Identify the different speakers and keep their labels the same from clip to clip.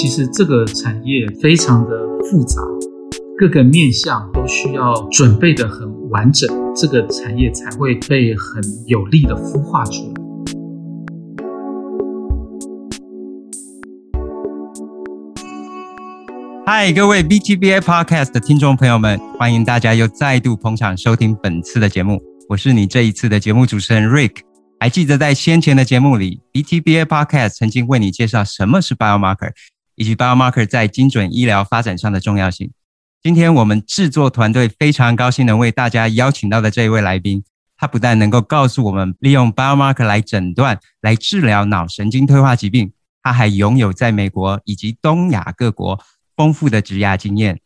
Speaker 1: 其实这个产业非常的复杂，各个面向都需要准备得很完整，这个产业才会被很有力的孵化出来。
Speaker 2: 嗨，各位 BTBA Podcast 的听众朋友们，欢迎大家又再度捧场收听本次的节目。我是你这一次的节目主持人 Rick。还记得在先前的节目里，BTBA Podcast 曾经为你介绍什么是 Biomarker，以及 Biomarker 在精准医疗发展上的重要性。今天我们制作团队非常高兴能为大家邀请到的这一位来宾，他不但能够告诉我们利用 Biomarker 来诊断、来治疗脑神经退化疾病，他还拥有在美国以及东亚各国。丰富的职涯经验，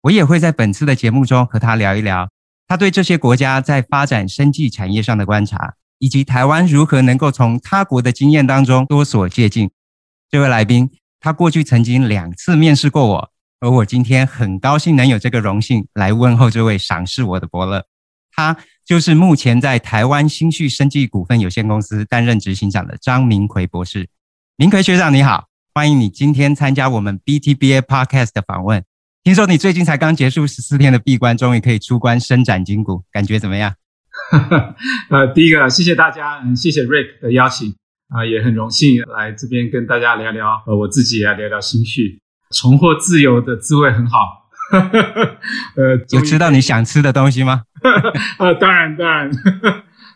Speaker 2: 我也会在本次的节目中和他聊一聊他对这些国家在发展生技产业上的观察，以及台湾如何能够从他国的经验当中多所借鉴。这位来宾，他过去曾经两次面试过我，而我今天很高兴能有这个荣幸来问候这位赏识我的伯乐。他就是目前在台湾新旭生技股份有限公司担任执行长的张明奎博士。明奎学长，你好。欢迎你今天参加我们 BTBA Podcast 的访问。听说你最近才刚结束十四天的闭关，终于可以出关伸展筋骨，感觉怎么样？
Speaker 1: 呃，第一个谢谢大家，谢谢 Rick 的邀请啊，呃，也很荣幸来这边跟大家聊聊，呃，我自己也聊聊心绪，重获自由的滋味很好。
Speaker 2: 呃，有吃到你想吃的东西吗？
Speaker 1: 呃，当然，当然。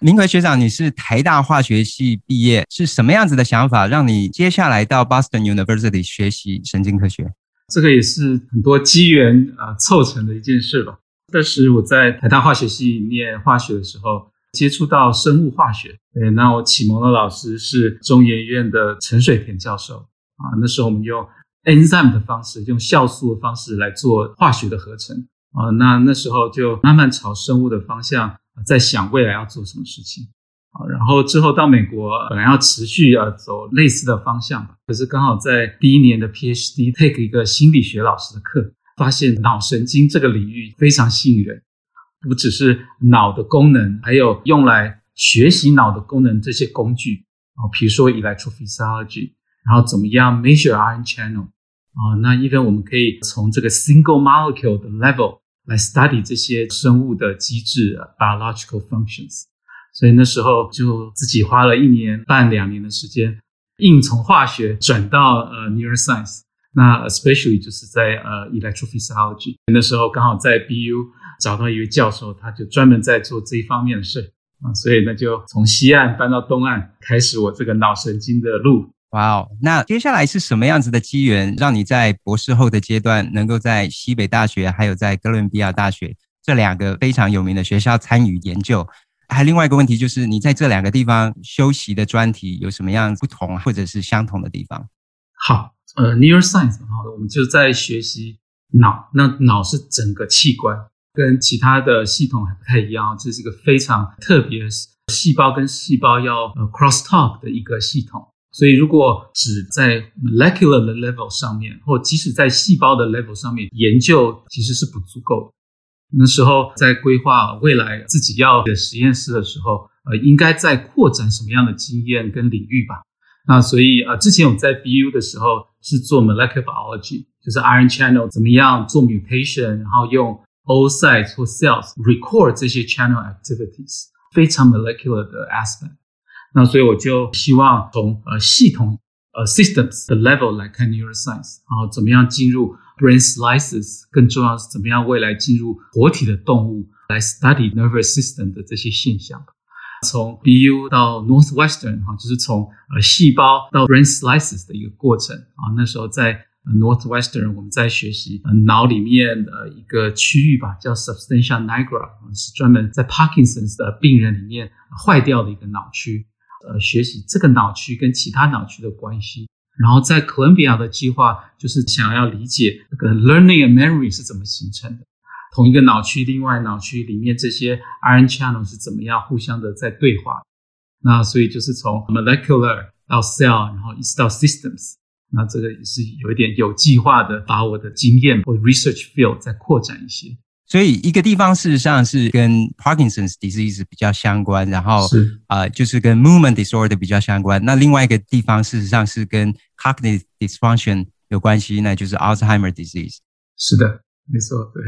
Speaker 2: 明奎学长，你是台大化学系毕业，是什么样子的想法让你接下来到 Boston University 学习神经科学？
Speaker 1: 这个也是很多机缘啊凑成的一件事吧。当时我在台大化学系念化学的时候，接触到生物化学，对，那我启蒙的老师是中研院的陈水田教授啊。那时候我们用 enzyme 的方式，用酵素的方式来做化学的合成啊。那那时候就慢慢朝生物的方向。在想未来要做什么事情，啊，然后之后到美国，本来要持续要走类似的方向，可是刚好在第一年的 PhD take 一个心理学老师的课，发现脑神经这个领域非常吸引人，不只是脑的功能，还有用来学习脑的功能这些工具啊，比如说 electrophysiology，然后怎么样 measure ion channel 啊，那 even 我们可以从这个 single molecule 的 level。来 study 这些生物的机制，biological functions。所以那时候就自己花了一年半两年的时间，硬从化学转到呃 neuroscience。那 especially 就是在呃 electrophysiology。那时候刚好在 BU 找到一位教授，他就专门在做这一方面的事啊，所以呢就从西岸搬到东岸，开始我这个脑神经的路。
Speaker 2: 哇哦，那接下来是什么样子的机缘，让你在博士后的阶段，能够在西北大学还有在哥伦比亚大学这两个非常有名的学校参与研究？还另外一个问题就是，你在这两个地方修习的专题有什么样不同或者是相同的地方？
Speaker 1: 好，呃，neuroscience 好，我们就在学习脑，那脑是整个器官，跟其他的系统还不太一样，这是一个非常特别，细胞跟细胞要呃 cross talk 的一个系统。所以，如果只在 molecular 的 level 上面，或即使在细胞的 level 上面研究，其实是不足够的。那时候在规划未来自己要的实验室的时候，呃，应该在扩展什么样的经验跟领域吧？那所以啊，之前我们在 BU 的时候是做 molecular biology，就是 ion channel 怎么样做 mutation，然后用 oocytes 或 cells record 这些 channel activities，非常 molecular 的 aspect。那所以我就希望从呃系统呃 systems 的 level 来看 neuroscience，然后怎么样进入 brain slices，更重要是怎么样未来进入活体的动物来 study nervous system 的这些现象。从 BU 到 Northwestern 哈，就是从呃细胞到 brain slices 的一个过程啊。那时候在 Northwestern 我们在学习脑里面的一个区域吧，叫 substantia nigra，是专门在 Parkinson's 的病人里面坏掉的一个脑区。呃，学习这个脑区跟其他脑区的关系，然后在哥伦比亚的计划就是想要理解这个 learning and memory 是怎么形成的，同一个脑区，另外脑区里面这些 iron channel 是怎么样互相的在对话。那所以就是从 molecular 到 cell，然后一直到 systems，那这个也是有一点有计划的把我的经验或 research field 再扩展一些。
Speaker 2: 所以一个地方事实上是跟 Parkinson's disease 比较相关，然后啊、呃、就是跟 movement disorder 比较相关。那另外一个地方事实上是跟 cognitive dysfunction 有关系，那就是 Alzheimer disease。
Speaker 1: 是的，没错，对。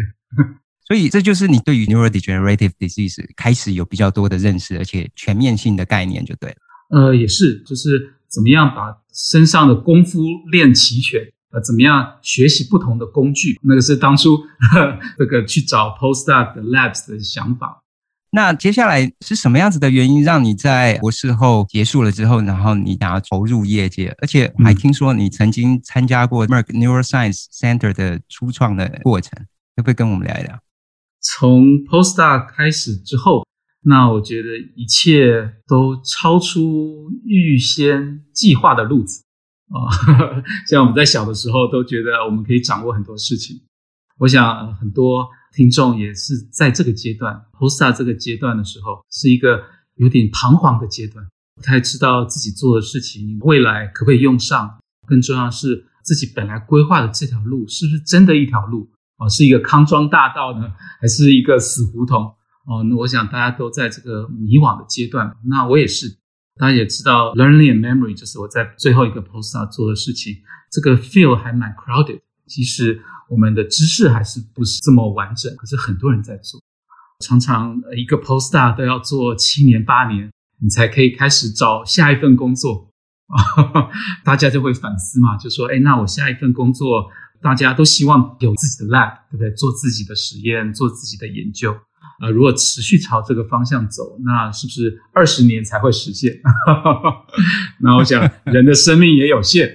Speaker 2: 所以这就是你对于 neurodegenerative disease 开始有比较多的认识，而且全面性的概念就对了。
Speaker 1: 呃，也是，就是怎么样把身上的功夫练齐全，呃，怎么样学习不同的工具，那个是当初呵 这个去找 postdoc 的 labs 的想法。
Speaker 2: 那接下来是什么样子的原因让你在博士后结束了之后，然后你想要投入业界，而且还听说你曾经参加过 Merck Neuroscience Center 的初创的过程，可不可以跟我们聊一聊？
Speaker 1: 从 postdoc 开始之后，那我觉得一切都超出预先计划的路子啊。像我们在小的时候都觉得我们可以掌握很多事情，我想很多听众也是在这个阶段，Posta 这个阶段的时候，是一个有点彷徨的阶段，不太知道自己做的事情未来可不可以用上，更重要是自己本来规划的这条路是不是真的一条路。哦，是一个康庄大道呢，还是一个死胡同？哦，那我想大家都在这个迷惘的阶段。那我也是，大家也知道，learning and memory 就是我在最后一个 post 啊做的事情。这个 field 还蛮 crowded，其实我们的知识还是不是这么完整，可是很多人在做，常常一个 postdoc 都要做七年八年，你才可以开始找下一份工作。啊，大家就会反思嘛，就说，哎，那我下一份工作。大家都希望有自己的 lab，对不对？做自己的实验，做自己的研究。啊、如果持续朝这个方向走，那是不是二十年才会实现？那我想，人的生命也有限，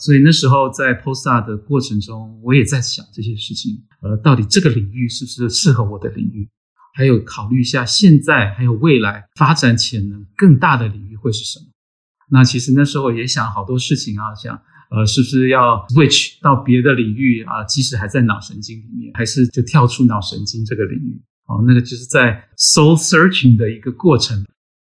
Speaker 1: 所以那时候在 postdoc 的过程中，我也在想这些事情。呃，到底这个领域是不是适合我的领域？还有考虑一下现在还有未来发展潜能更大的领域会是什么？那其实那时候也想好多事情啊，想。呃，是不是要 switch 到别的领域啊？即使还在脑神经里面，还是就跳出脑神经这个领域？哦，那个就是在 soul searching 的一个过程。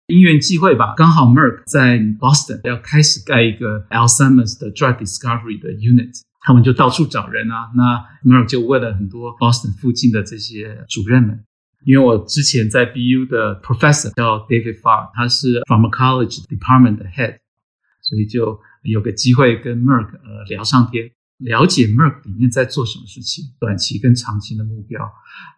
Speaker 1: 因缘际会吧，刚好 Merck 在 Boston 要开始盖一个 Alzheimer's 的 drug discovery 的 unit，他们就到处找人啊。那 Merck 就问了很多 Boston 附近的这些主任们，因为我之前在 BU 的 professor 叫 David Farr，他是 pharmacology department 的 head，所以就。有个机会跟 Merck 呃聊上天，了解 Merck 里面在做什么事情，短期跟长期的目标，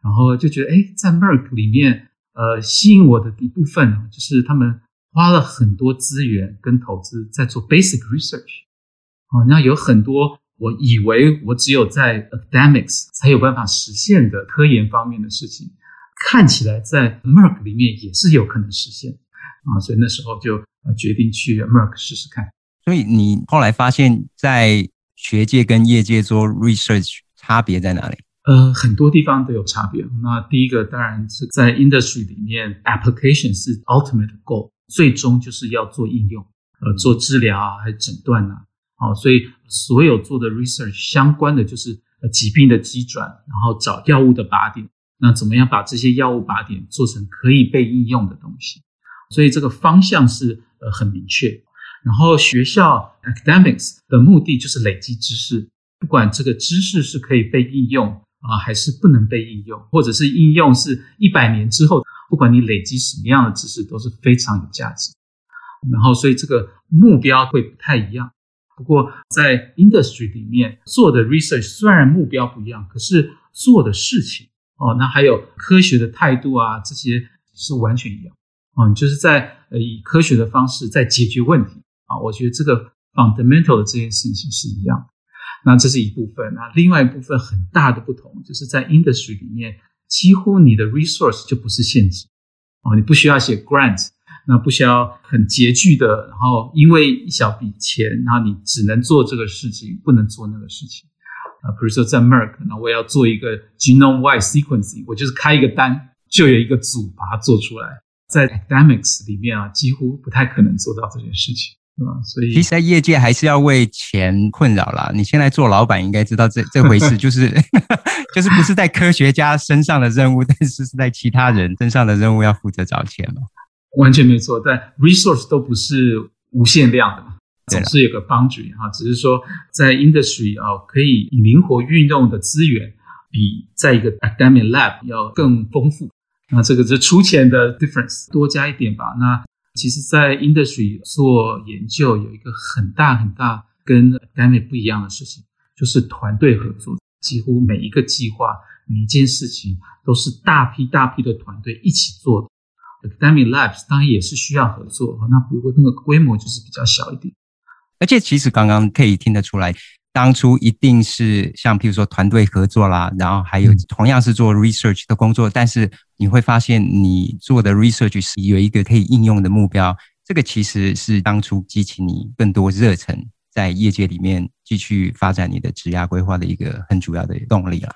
Speaker 1: 然后就觉得哎，在 Merck 里面呃吸引我的一部分就是他们花了很多资源跟投资在做 basic research，哦，那有很多我以为我只有在 academics 才有办法实现的科研方面的事情，看起来在 Merck 里面也是有可能实现。啊，所以那时候就决定去 Merck 试试看。
Speaker 2: 所以你后来发现，在学界跟业界做 research 差别在哪里？
Speaker 1: 呃，很多地方都有差别。那第一个当然是在 industry 里面，application 是 ultimate goal，最终就是要做应用，呃，做治疗啊，还是诊断啊。好，所以所有做的 research 相关的就是呃疾病的机转，然后找药物的靶点，那怎么样把这些药物靶点做成可以被应用的东西？所以这个方向是呃很明确。然后学校 academics 的目的就是累积知识，不管这个知识是可以被应用啊，还是不能被应用，或者是应用是一百年之后，不管你累积什么样的知识，都是非常有价值。然后，所以这个目标会不太一样。不过，在 industry 里面做的 research 虽然目标不一样，可是做的事情哦，那还有科学的态度啊，这些是完全一样。嗯，就是在呃以科学的方式在解决问题。啊，我觉得这个 fundamental 的这件事情是一样，那这是一部分。那另外一部分很大的不同，就是在 industry 里面，几乎你的 resource 就不是限制，哦，你不需要写 grant，那不需要很拮据的，然后因为一小笔钱，然后你只能做这个事情，不能做那个事情。啊，比如说在 Merck，那我要做一个 genome-wide sequencing，我就是开一个单，就有一个组把它做出来。在 academics 里面啊，几乎不太可能做到这件事情。所以，
Speaker 2: 其实，在业界还是要为钱困扰啦。你现在做老板，应该知道这这回事，就是 就是不是在科学家身上的任务，但是是在其他人身上的任务，要负责找钱嘛。
Speaker 1: 完全没错，但 resource 都不是无限量的嘛，总是有个 boundary 哈。只是说，在 industry 啊，可以灵活运用的资源，比在一个 academic lab 要更丰富。那这个是出钱的 difference，多加一点吧。那其实，在 industry 做研究有一个很大很大跟 academic 不一样的事情，就是团队合作，几乎每一个计划、每一件事情都是大批大批的团队一起做的。Academic Labs 当然也是需要合作，那不过那个规模就是比较小一点。
Speaker 2: 而且其实刚刚可以听得出来。当初一定是像譬如说团队合作啦，然后还有同样是做 research 的工作，但是你会发现你做的 research 是有一个可以应用的目标，这个其实是当初激起你更多热忱，在业界里面继续发展你的职业规划的一个很主要的动力啦。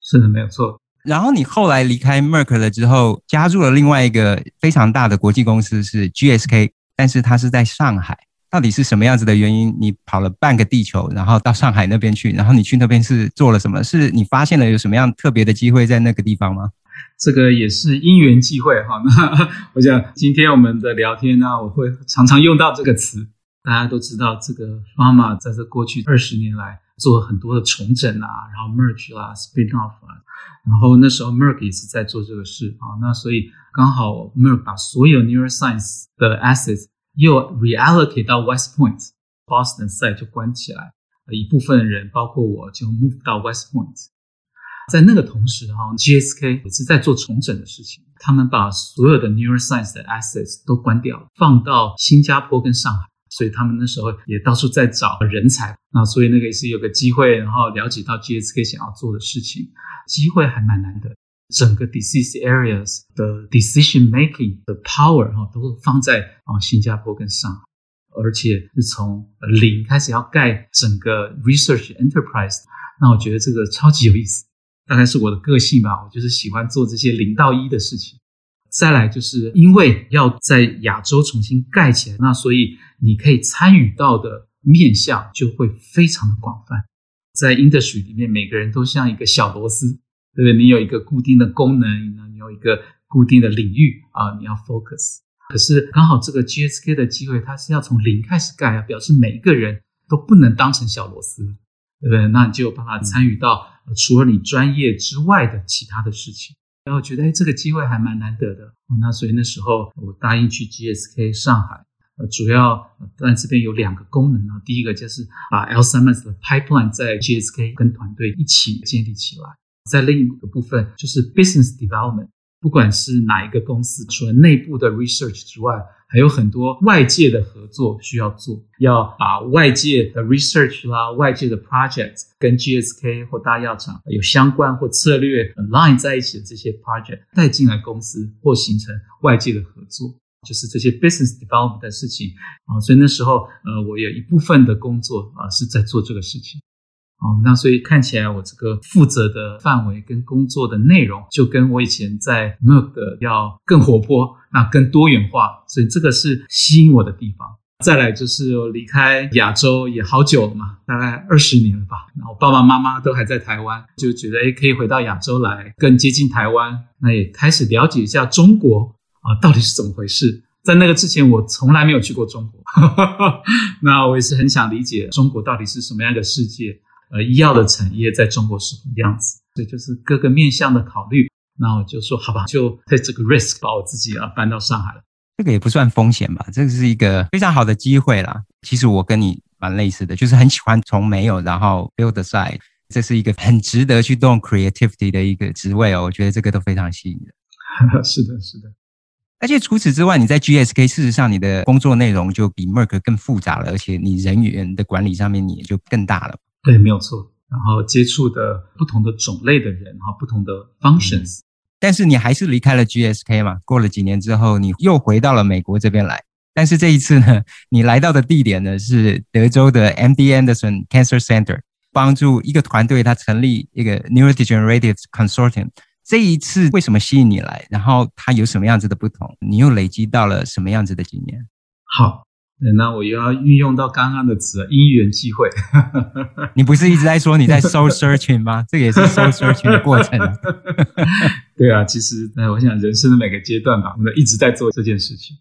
Speaker 1: 是的，没有错。
Speaker 2: 然后你后来离开 Merck 了之后，加入了另外一个非常大的国际公司是 GSK，但是它是在上海。到底是什么样子的原因？你跑了半个地球，然后到上海那边去，然后你去那边是做了什么？是你发现了有什么样特别的机会在那个地方吗？
Speaker 1: 这个也是因缘际会哈。那我想今天我们的聊天呢，我会常常用到这个词。大家都知道，这个 Pharma 在这过去二十年来做了很多的重整啊，然后 merge 啦，spin off 啊，然后那时候 Merck 也是在做这个事啊。那所以刚好 Merck 把所有 neuroscience 的 assets 又 reallocate 到 West Point Boston site 就关起来，一部分人包括我就 move 到 West Point。在那个同时哈，GSK 也是在做重整的事情，他们把所有的 neuroscience 的 assets 都关掉，放到新加坡跟上海，所以他们那时候也到处在找人才。那所以那个也是有个机会，然后了解到 GSK 想要做的事情，机会还蛮难得。整个 disease areas 的 decision making 的 power 哈，都放在啊新加坡跟上海，而且是从零开始要盖整个 research enterprise。那我觉得这个超级有意思，大概是我的个性吧，我就是喜欢做这些零到一的事情。再来就是因为要在亚洲重新盖起来，那所以你可以参与到的面向就会非常的广泛。在 industry 里面，每个人都像一个小螺丝。对不对？你有一个固定的功能，你有一个固定的领域啊，你要 focus。可是刚好这个 GSK 的机会，它是要从零开始盖啊，表示每一个人都不能当成小螺丝，对不对？那你就有办法参与到除了你专业之外的其他的事情。然后觉得哎，这个机会还蛮难得的。那所以那时候我答应去 GSK 上海，呃，主要但这边有两个功能啊。第一个就是把 Alzheimer's 的 pipeline 在 GSK 跟团队一起建立起来。在另一个部分，就是 business development，不管是哪一个公司，除了内部的 research 之外，还有很多外界的合作需要做，要把外界的 research 啦、外界的 project 跟 GSK 或大药厂有相关或策略 align 在一起的这些 project 带进来公司，或形成外界的合作，就是这些 business development 的事情啊。所以那时候，呃，我有一部分的工作啊是在做这个事情。哦，那所以看起来我这个负责的范围跟工作的内容，就跟我以前在 Merck 的要更活泼，那更多元化，所以这个是吸引我的地方。再来就是我离开亚洲也好久了嘛，大概二十年了吧。然后爸爸妈妈都还在台湾，就觉得诶可以回到亚洲来，更接近台湾。那也开始了解一下中国啊，到底是怎么回事。在那个之前，我从来没有去过中国，那我也是很想理解中国到底是什么样的世界。呃，医药的产业在中国是什么样子？所以就是各个面向的考虑。那我就说，好吧，就 take 这个 risk，把我自己啊搬到上海了。
Speaker 2: 这个也不算风险吧？这个是一个非常好的机会啦。其实我跟你蛮类似的，就是很喜欢从没有然后 build a side，这是一个很值得去动 creativity 的一个职位哦。我觉得这个都非常吸引人。
Speaker 1: 是的，是的。
Speaker 2: 而且除此之外，你在 GSK 事实上你的工作内容就比 Merck 更复杂了，而且你人员的管理上面你也就更大了。
Speaker 1: 对，没有错。然后接触的不同的种类的人，哈，不同的 functions。
Speaker 2: 但是你还是离开了 GSK 嘛？过了几年之后，你又回到了美国这边来。但是这一次呢，你来到的地点呢是德州的 MD Anderson Cancer Center，帮助一个团队，他成立一个 Neurodegenerative Consortium。这一次为什么吸引你来？然后它有什么样子的不同？你又累积到了什么样子的经验？
Speaker 1: 好。那我又要运用到刚刚的词，因缘际会。
Speaker 2: 你不是一直在说你在 soul searching 吗？这个也是 soul searching 的过程。
Speaker 1: 对啊，其实，我想人生的每个阶段吧，我们一直在做这件事情。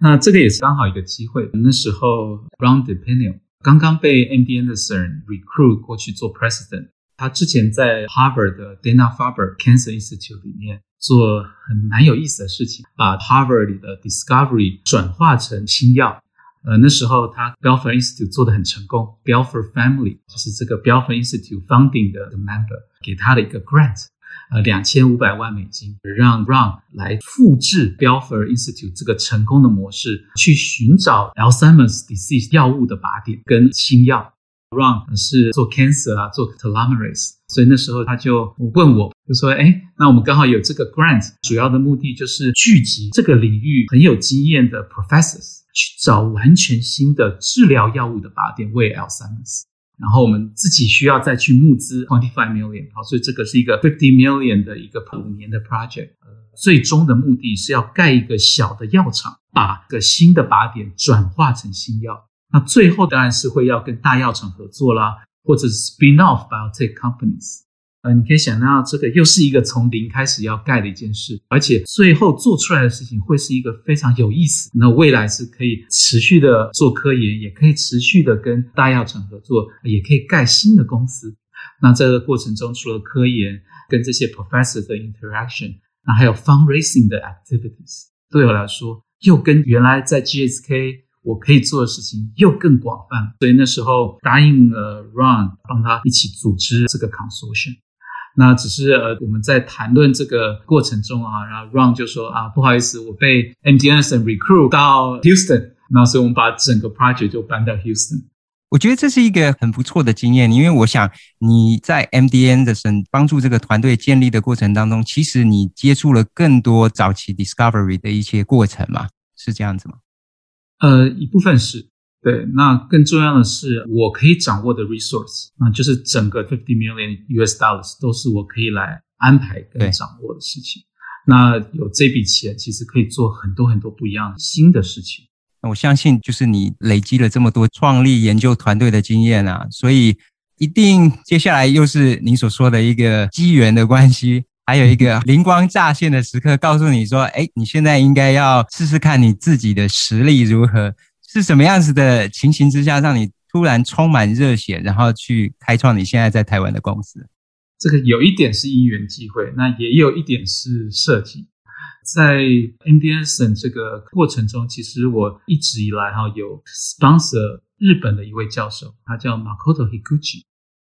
Speaker 1: 那这个也是刚好一个机会。那时候，Ron DePinho 刚刚被 MD Anderson recruit 过去做 president。他之前在 Harvard 的 Dana-Farber Cancer Institute 里面做很蛮有意思的事情，把 Harvard 里的 discovery 转化成新药。呃，那时候他 Belfer Institute 做得很成功，Belfer Family 就是这个 Belfer Institute founding 的 member 给他的一个 grant，呃，两千五百万美金，让 Ron 来复制 Belfer Institute 这个成功的模式，去寻找 Alzheimer's disease 药物的靶点跟新药。Ron 是做 cancer 啊，做 telomerase，所以那时候他就问我，就说：“哎，那我们刚好有这个 grant，主要的目的就是聚集这个领域很有经验的 professors，去找完全新的治疗药物的靶点为 L-SIMS。然后我们自己需要再去募资 twenty five million，好，所以这个是一个 fifty million 的一个五年的 project。最终的目的是要盖一个小的药厂，把个新的靶点转化成新药。”那最后当然是会要跟大药厂合作啦，或者是 spin off biotech companies。呃，你可以想到这个又是一个从零开始要盖的一件事，而且最后做出来的事情会是一个非常有意思。那未来是可以持续的做科研，也可以持续的跟大药厂合作，也可以盖新的公司。那在这个过程中，除了科研跟这些 professor 的 interaction，那还有 fundraising 的 activities，对我来说又跟原来在 GSK。我可以做的事情又更广泛，所以那时候答应了 Ron 帮他一起组织这个 consortium。那只是呃我们在谈论这个过程中啊，然后 Ron 就说啊不好意思，我被 MD Anderson recruit 到 Houston，那所以我们把整个 project 就搬到 Houston。
Speaker 2: 我觉得这是一个很不错的经验，因为我想你在 MD Anderson 帮助这个团队建立的过程当中，其实你接触了更多早期 discovery 的一些过程嘛，是这样子吗？
Speaker 1: 呃，一部分是对，那更重要的是，我可以掌握的 resource，那就是整个 fifty million US dollars 都是我可以来安排跟掌握的事情。那有这笔钱，其实可以做很多很多不一样新的事情。
Speaker 2: 那我相信，就是你累积了这么多创立研究团队的经验啊，所以一定接下来又是你所说的一个机缘的关系。还有一个灵光乍现的时刻，告诉你说：“哎，你现在应该要试试看你自己的实力如何，是什么样子的情形之下，让你突然充满热血，然后去开创你现在在台湾的公司。”
Speaker 1: 这个有一点是因缘际会，那也有一点是设计。在 m d s n 这个过程中，其实我一直以来哈有 sponsor 日本的一位教授，他叫 Makoto Higuchi。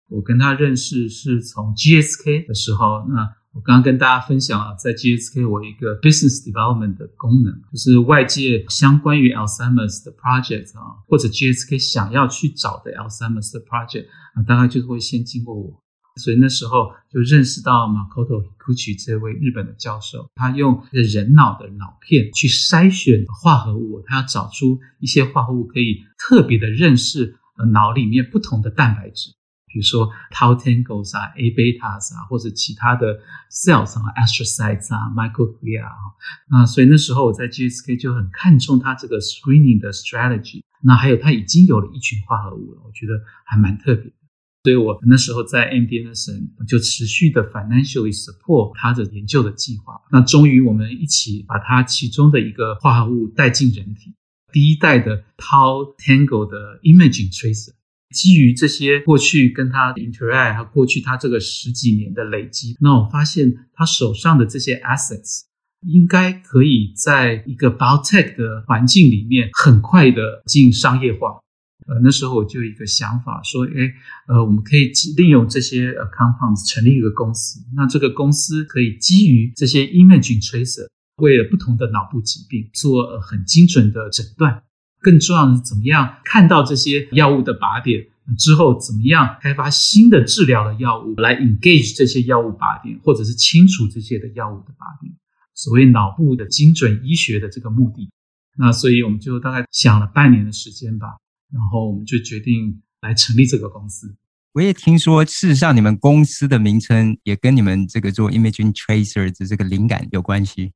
Speaker 1: 我跟他认识是从 GSK 的时候，那。我刚刚跟大家分享了，在 GSK 我一个 business development 的功能，就是外界相关于 Alzheimer's 的 project 啊，或者 GSK 想要去找的 Alzheimer's 的 project 啊，大概就是会先经过我。所以那时候就认识到 Makoto Higuchi 这位日本的教授，他用人脑的脑片去筛选化合物，他要找出一些化合物可以特别的认识脑里面不同的蛋白质。比如说 tau tangles 啊，A betas 啊，或者其他的 cells 啊，astrocytes 啊，microglia 啊，那所以那时候我在 GSK 就很看重它这个 screening 的 strategy。那还有它已经有了一群化合物了，我觉得还蛮特别的。所以我那时候在 MD Anderson 就持续的 financially support 它的研究的计划。那终于我们一起把它其中的一个化合物带进人体，第一代的 tau tangle 的 imaging tracer。基于这些过去跟他 interact，和过去他这个十几年的累积，那我发现他手上的这些 assets 应该可以在一个 biotech 的环境里面很快的进商业化。呃，那时候我就有一个想法说，诶，呃，我们可以利用这些 compounds 成立一个公司。那这个公司可以基于这些 imaging tracer，为了不同的脑部疾病做很精准的诊断。更重要的是，怎么样看到这些药物的靶点之后，怎么样开发新的治疗的药物来 engage 这些药物靶点，或者是清除这些的药物的靶点，所谓脑部的精准医学的这个目的。那所以我们就大概想了半年的时间吧，然后我们就决定来成立这个公司。
Speaker 2: 我也听说，事实上你们公司的名称也跟你们这个做 imaging tracer 的这个灵感有关系。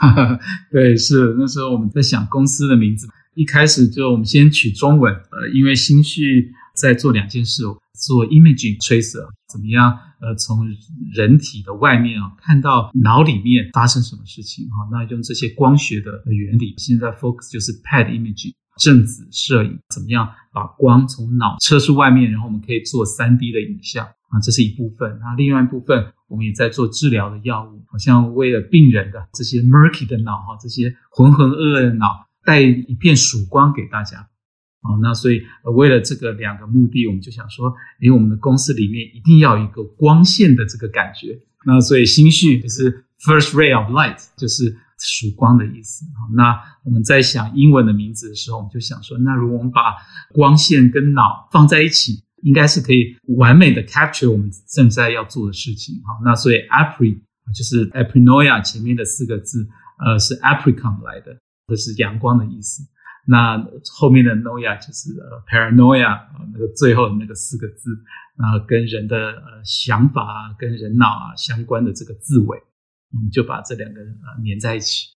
Speaker 1: 对，是那时候我们在想公司的名字。一开始就我们先取中文，呃，因为心绪在做两件事，做 imaging tracer，怎么样？呃，从人体的外面啊，看到脑里面发生什么事情哈？那用这些光学的原理，现在 focus 就是 pad imaging 正子摄影，怎么样把光从脑射出外面，然后我们可以做 3D 的影像啊，这是一部分。那另外一部分，我们也在做治疗的药物，好像为了病人的这些 murky 的脑哈，这些浑浑噩噩的脑。带一片曙光给大家，哦，那所以为了这个两个目的，我们就想说，诶，我们的公司里面一定要有一个光线的这个感觉。那所以新序就是 first ray of light，就是曙光的意思。那我们在想英文的名字的时候，我们就想说，那如果我们把光线跟脑放在一起，应该是可以完美的 capture 我们正在要做的事情。好，那所以 apri 就是 aprinoia 前面的四个字，呃，是 apricum 来的，这是阳光的意思。那后面的 noia 就是呃 paranoia，那个最后那个四个字啊，跟人的呃想法啊，跟人脑啊相关的这个字尾，我们就把这两个呃连在一起。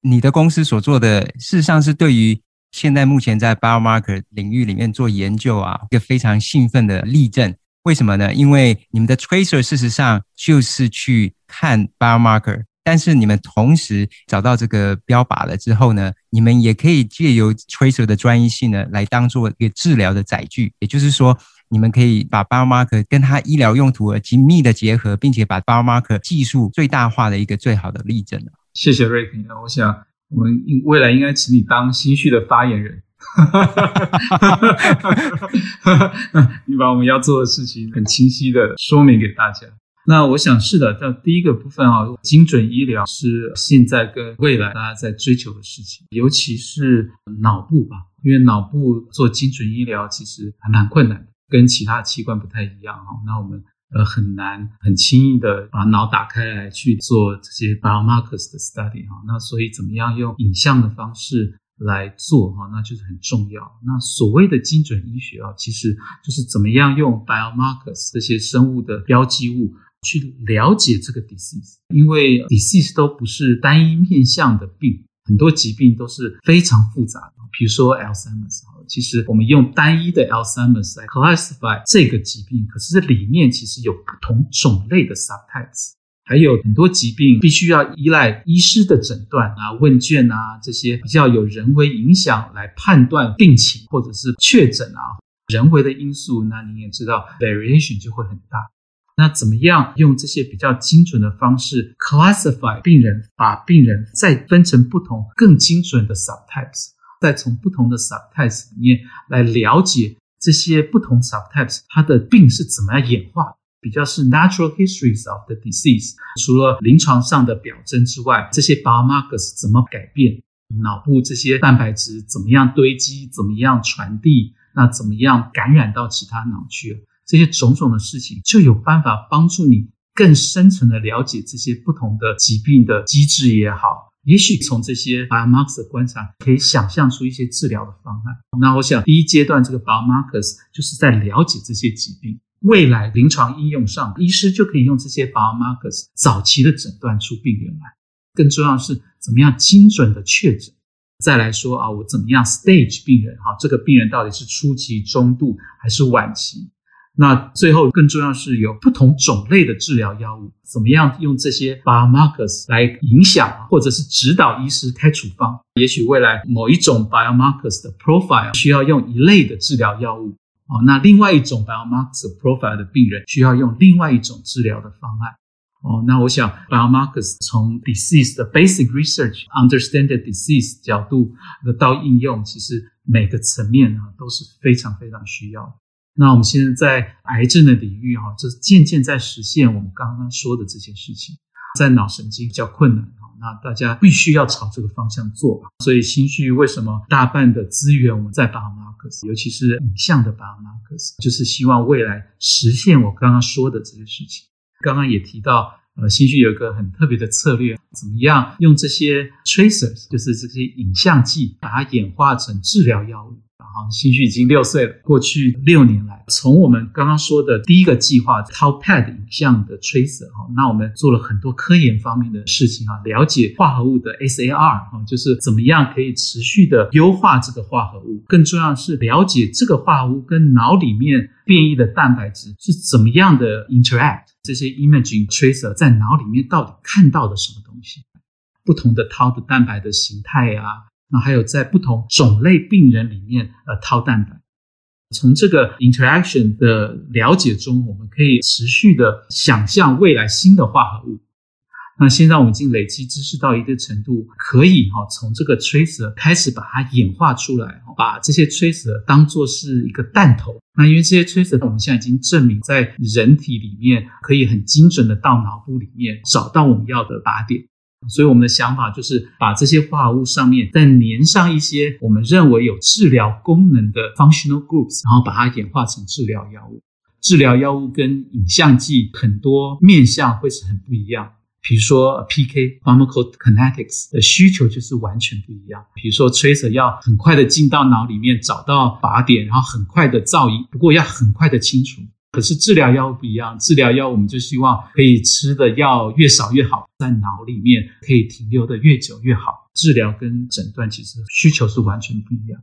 Speaker 2: 你的公司所做的，事实上是对于现在目前在 biomarker 领域里面做研究啊，一个非常兴奋的例证。为什么呢？因为你们的 tracer 事实上就是去看 biomarker。但是你们同时找到这个标靶了之后呢，你们也可以借由 tracer 的专一性呢，来当做一个治疗的载具。也就是说，你们可以把 biomarker 跟它医疗用途而紧密的结合，并且把 biomarker 技术最大化的一个最好的例证。
Speaker 1: 谢谢 Ric，我想我们未来应该请你当心绪的发言人，你把我们要做的事情很清晰的说明给大家。那我想是的，在第一个部分啊，精准医疗是现在跟未来大家在追求的事情，尤其是脑部吧，因为脑部做精准医疗其实还蛮困难，跟其他器官不太一样哈。那我们呃很难很轻易的把脑打开来去做这些 biomarkers 的 study 哈。那所以怎么样用影像的方式来做哈，那就是很重要。那所谓的精准医学啊，其实就是怎么样用 biomarkers 这些生物的标记物。去了解这个 disease，因为 disease 都不是单一面向的病，很多疾病都是非常复杂的。比如说 Alzheimer's，其实我们用单一的 Alzheimer's 来 classify 这个疾病，可是这里面其实有不同种类的 subtypes，还有很多疾病必须要依赖医师的诊断啊、问卷啊这些比较有人为影响来判断病情或者是确诊啊，人为的因素，那你也知道 variation 就会很大。那怎么样用这些比较精准的方式 classify 病人，把病人再分成不同更精准的 subtypes，再从不同的 subtypes 里面来了解这些不同 subtypes 它的病是怎么样演化，比较是 natural histories of the disease。除了临床上的表征之外，这些 biomarkers 怎么改变脑部这些蛋白质怎么样堆积，怎么样传递，那怎么样感染到其他脑区？这些种种的事情，就有办法帮助你更深层的了解这些不同的疾病的机制也好。也许从这些 biomarkers 的观察，可以想象出一些治疗的方案。那我想，第一阶段这个 biomarkers 就是在了解这些疾病，未来临床应用上，医师就可以用这些 biomarkers 早期的诊断出病人来。更重要的是，怎么样精准的确诊。再来说啊，我怎么样 stage 病人？哈，这个病人到底是初期、中度还是晚期？那最后更重要是有不同种类的治疗药物，怎么样用这些 biomarkers 来影响或者是指导医师开处方？也许未来某一种 biomarkers 的 profile 需要用一类的治疗药物，哦，那另外一种 biomarkers profile 的病人需要用另外一种治疗的方案，哦，那我想 biomarkers 从 disease 的 basic research understand the disease 角度的到应用，其实每个层面啊都是非常非常需要的。那我们现在在癌症的领域哈，就是渐渐在实现我们刚刚说的这些事情，在脑神经比较困难哈，那大家必须要朝这个方向做吧。所以新序为什么大半的资源我们在 biomarkers，尤其是影像的 biomarkers，就是希望未来实现我刚刚说的这些事情。刚刚也提到，呃，新序有一个很特别的策略，怎么样用这些 tracers，就是这些影像剂，把它演化成治疗药物。好，新序已经六岁了。过去六年来，从我们刚刚说的第一个计划 Tau PET 影像的 tracer 哈，那我们做了很多科研方面的事情啊，了解化合物的 SAR 哈，就是怎么样可以持续的优化这个化合物。更重要是了解这个化合物跟脑里面变异的蛋白质是怎么样的 interact。这些 imaging tracer 在脑里面到底看到的什么东西？不同的 Tau 的蛋白的形态啊。那还有在不同种类病人里面，呃，Tau 蛋白，从这个 interaction 的了解中，我们可以持续的想象未来新的化合物。那现在我们已经累积知识到一定程度，可以哈从这个 tracer 开始把它演化出来，把这些 tracer 当作是一个弹头。那因为这些 tracer 我们现在已经证明在人体里面可以很精准的到脑部里面找到我们要的靶点，所以我们的想法就是把这些化合物上面再粘上一些我们认为有治疗功能的 functional groups，然后把它演化成治疗药物。治疗药物跟影像剂很多面向会是很不一样。比如说 PK pharmacokinetics 的需求就是完全不一样。比如说 tracer 要很快的进到脑里面找到靶点，然后很快的造影，不过要很快的清除。可是治疗药物不一样，治疗药物我们就希望可以吃的药越少越好，在脑里面可以停留的越久越好。治疗跟诊断其实需求是完全不一样。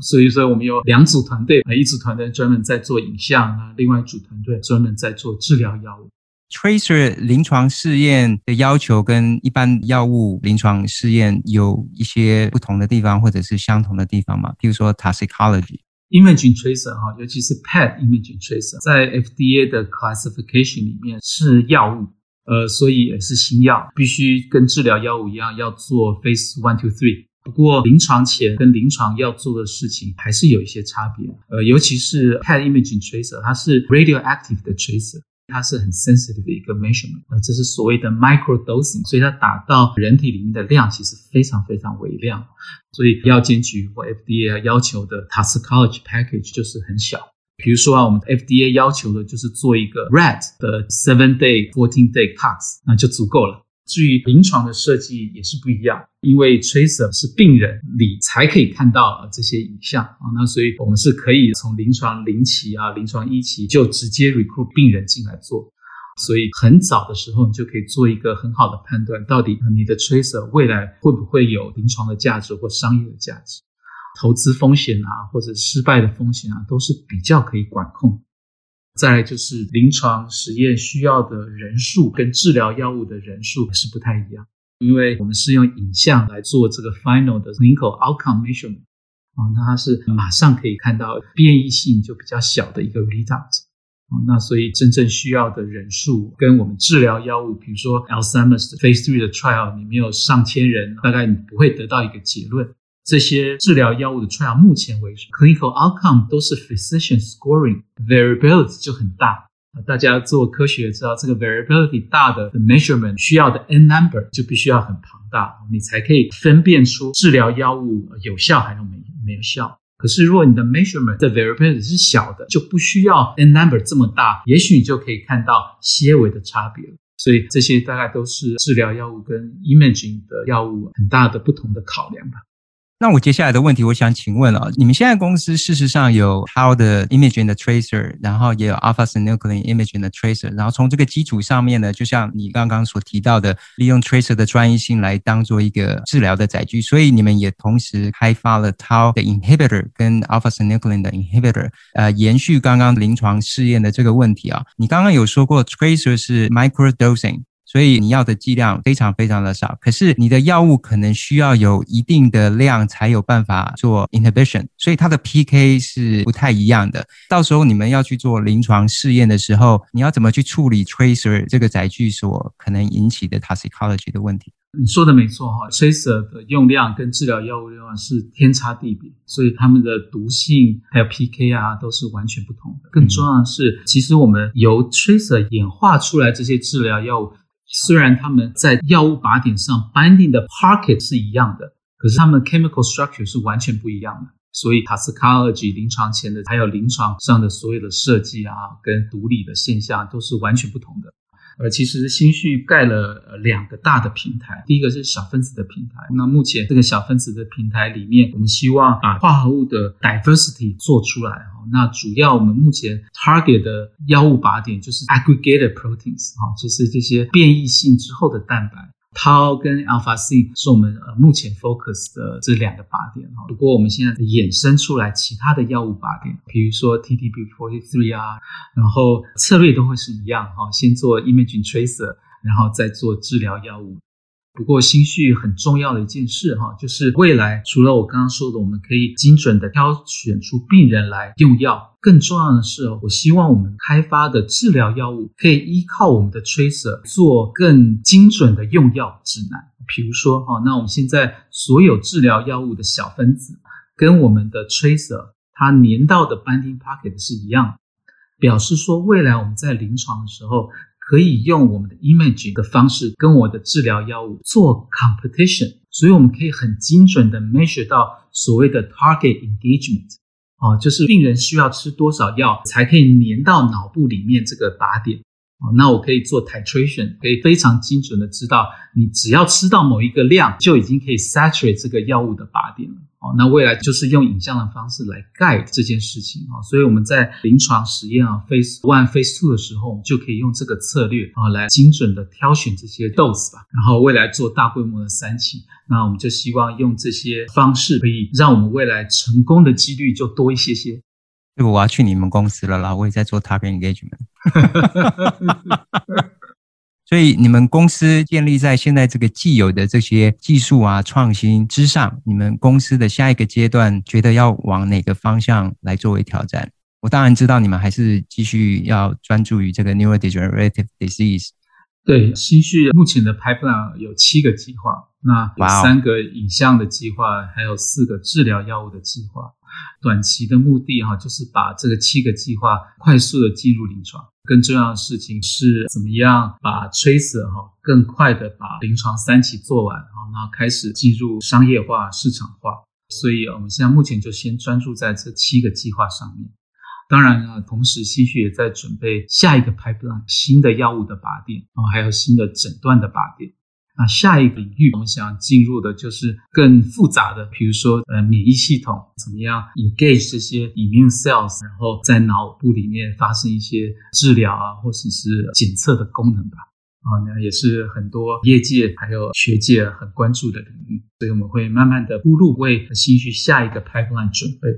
Speaker 1: 所以说我们有两组团队，一组团队专门在做影像啊，另外一组团队专门在做治疗药物。
Speaker 2: Tracer 临床试验的要求跟一般药物临床试验有一些不同的地方，或者是相同的地方吗？譬如说 toxicology。
Speaker 1: Imaging tracer 哈，尤其是 PET imaging tracer，在 FDA 的 classification 里面是药物，呃，所以也是新药，必须跟治疗药物一样要做 phase one to three。不过临床前跟临床要做的事情还是有一些差别，呃，尤其是 PET imaging tracer，它是 radioactive 的 tracer。它是很 sensitive 的一个 measurement，呃，这是所谓的 micro dosing，所以它打到人体里面的量其实非常非常微量，所以药监局或 FDA 要求的 toxicology package 就是很小。比如说啊，我们的 FDA 要求的就是做一个 rat 的 seven day、fourteen day tox，那就足够了。至于临床的设计也是不一样，因为 tracer 是病人里才可以看到这些影像啊，那所以我们是可以从临床零期啊、临床一期就直接 recruit 病人进来做，所以很早的时候你就可以做一个很好的判断，到底你的 tracer 未来会不会有临床的价值或商业的价值，投资风险啊或者失败的风险啊都是比较可以管控。再来就是临床实验需要的人数跟治疗药物的人数是不太一样，因为我们是用影像来做这个 final 的 clinical outcome measurement 啊，那它是马上可以看到变异性就比较小的一个 result 啊，那所以真正需要的人数跟我们治疗药物，比如说 Alzheimer's phase three 的 trial，里面有上千人，大概你不会得到一个结论。这些治疗药物的 trial 目前为止，clinical outcome 都是 physician scoring，variability 就很大。大家做科学知道，这个 variability 大的 measurement 需要的 n number 就必须要很庞大，你才可以分辨出治疗药物有效还是没没有效。可是如果你的 measurement 的 variability 是小的，就不需要 n number 这么大，也许你就可以看到些微的差别。所以这些大概都是治疗药物跟 imaging 的药物很大的不同的考量吧。
Speaker 2: 那我接下来的问题，我想请问了，你们现在公司事实上有 Tau 的 imaging 的 tracer，然后也有 alpha-synuclein imaging 的 tracer，然后从这个基础上面呢，就像你刚刚所提到的，利用 tracer 的专业性来当做一个治疗的载具，所以你们也同时开发了 Tau 的 inhibitor 跟 alpha-synuclein 的 inhibitor，呃，延续刚刚临床试验的这个问题啊，你刚刚有说过 tracer 是 micro dosing。所以你要的剂量非常非常的少，可是你的药物可能需要有一定的量才有办法做 inhibition，所以它的 PK 是不太一样的。到时候你们要去做临床试验的时候，你要怎么去处理 tracer 这个载具所可能引起的 toxicology 的问题？
Speaker 1: 你说的没错哈，tracer 的用量跟治疗药物用量是天差地别，所以它们的毒性还有 PK 啊都是完全不同的。更重要的是，其实我们由 tracer 演化出来这些治疗药物。虽然他们在药物靶点上 binding 的 pocket 是一样的，可是他们 chemical structure 是完全不一样的。所以 toxicology 临床前的还有临床上的所有的设计啊，跟毒理的现象都是完全不同的。呃，其实新旭盖了两个大的平台，第一个是小分子的平台。那目前这个小分子的平台里面，我们希望把化合物的 diversity 做出来哈。那主要我们目前 target 的药物靶点就是 aggregated proteins 哈，就是这些变异性之后的蛋白。Tau 跟 Alpha-Syn 是我们呃目前 focus 的这两个靶点哈，不过我们现在衍生出来其他的药物靶点，比如说 TDP-43 啊，然后策略都会是一样哈，先做 imaging tracer，然后再做治疗药物。不过，新序很重要的一件事哈，就是未来除了我刚刚说的，我们可以精准的挑选出病人来用药，更重要的是，我希望我们开发的治疗药物可以依靠我们的 tracer 做更精准的用药指南。比如说哈，那我们现在所有治疗药物的小分子跟我们的 tracer 它粘到的 binding pocket 是一样，表示说未来我们在临床的时候。可以用我们的 imaging 的方式跟我的治疗药物做 competition，所以我们可以很精准的 measure 到所谓的 target engagement，哦，就是病人需要吃多少药才可以粘到脑部里面这个靶点，哦，那我可以做 titration，可以非常精准的知道你只要吃到某一个量就已经可以 saturate 这个药物的靶点了。那未来就是用影像的方式来 guide 这件事情啊，所以我们在临床实验啊，phase one、phase two 的时候，我们就可以用这个策略啊，来精准的挑选这些 dose 吧。然后未来做大规模的三期，那我们就希望用这些方式，可以让我们未来成功的几率就多一些些。
Speaker 2: 这个我要去你们公司了啦，我也在做 target engagement。所以你们公司建立在现在这个既有的这些技术啊创新之上，你们公司的下一个阶段觉得要往哪个方向来作为挑战？我当然知道你们还是继续要专注于这个 neurodegenerative disease。
Speaker 1: 对，新序目前的 pipeline 有七个计划，那有三个影像的计划，还有四个治疗药物的计划。短期的目的哈，就是把这个七个计划快速的进入临床。更重要的事情是怎么样把 tracer 哈更快的把临床三期做完，然后开始进入商业化、市场化。所以我们现在目前就先专注在这七个计划上面。当然呢，同时新序也在准备下一个 pipeline 新的药物的靶点啊，还有新的诊断的靶点。那下一个领域，我们想进入的就是更复杂的，比如说，呃，免疫系统怎么样 engage 这些 immune cells，然后在脑部里面发生一些治疗啊，或者是检测的功能吧。啊，那也是很多业界还有学界很关注的领域，所以我们会慢慢的铺路，为新序下一个 pipeline 准备。